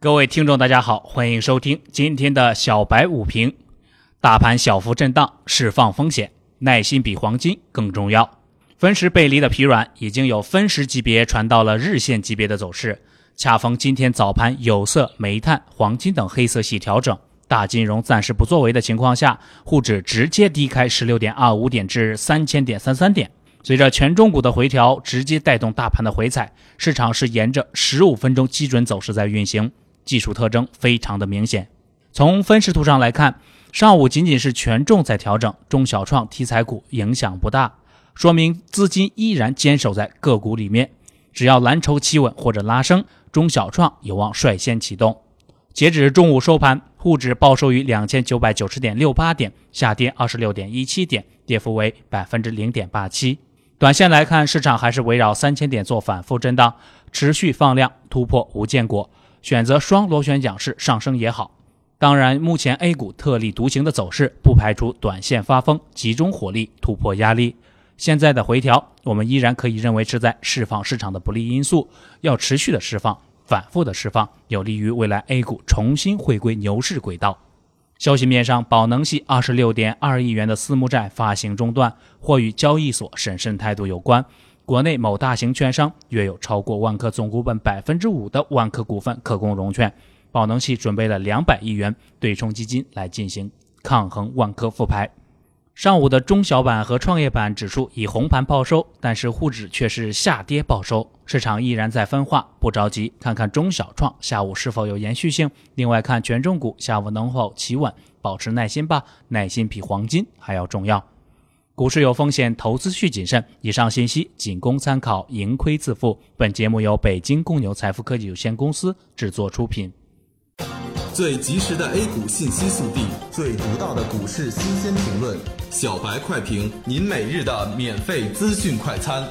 各位听众，大家好，欢迎收听今天的小白午评。大盘小幅震荡，释放风险，耐心比黄金更重要。分时背离的疲软，已经有分时级别传到了日线级别的走势。恰逢今天早盘有色、煤炭、黄金等黑色系调整，大金融暂时不作为的情况下，沪指直接低开十六点二五点至三千点三三点。随着权重股的回调，直接带动大盘的回踩，市场是沿着十五分钟基准走势在运行。技术特征非常的明显，从分时图上来看，上午仅仅是权重在调整，中小创题材股影响不大，说明资金依然坚守在个股里面。只要蓝筹企稳或者拉升，中小创有望率先启动。截止中午收盘，沪指报收于两千九百九十点六八点，下跌二十六点一七点，跌幅为百分之零点八七。短线来看，市场还是围绕三千点做反复震荡，持续放量突破无见果。选择双螺旋桨式上升也好，当然，目前 A 股特立独行的走势，不排除短线发疯，集中火力突破压力。现在的回调，我们依然可以认为是在释放市场的不利因素，要持续的释放，反复的释放，有利于未来 A 股重新回归牛市轨道。消息面上，宝能系二十六点二亿元的私募债发行中断，或与交易所审慎态度有关。国内某大型券商约有超过万科总股本百分之五的万科股份可供融券，宝能系准备了两百亿元对冲基金来进行抗衡万科复牌。上午的中小板和创业板指数以红盘报收，但是沪指却是下跌报收，市场依然在分化，不着急，看看中小创下午是否有延续性。另外看权重股下午能否企稳，保持耐心吧，耐心比黄金还要重要。股市有风险，投资需谨慎。以上信息仅供参考，盈亏自负。本节目由北京公牛财富科技有限公司制作出品。最及时的 A 股信息速递，最独到的股市新鲜评论，小白快评，您每日的免费资讯快餐。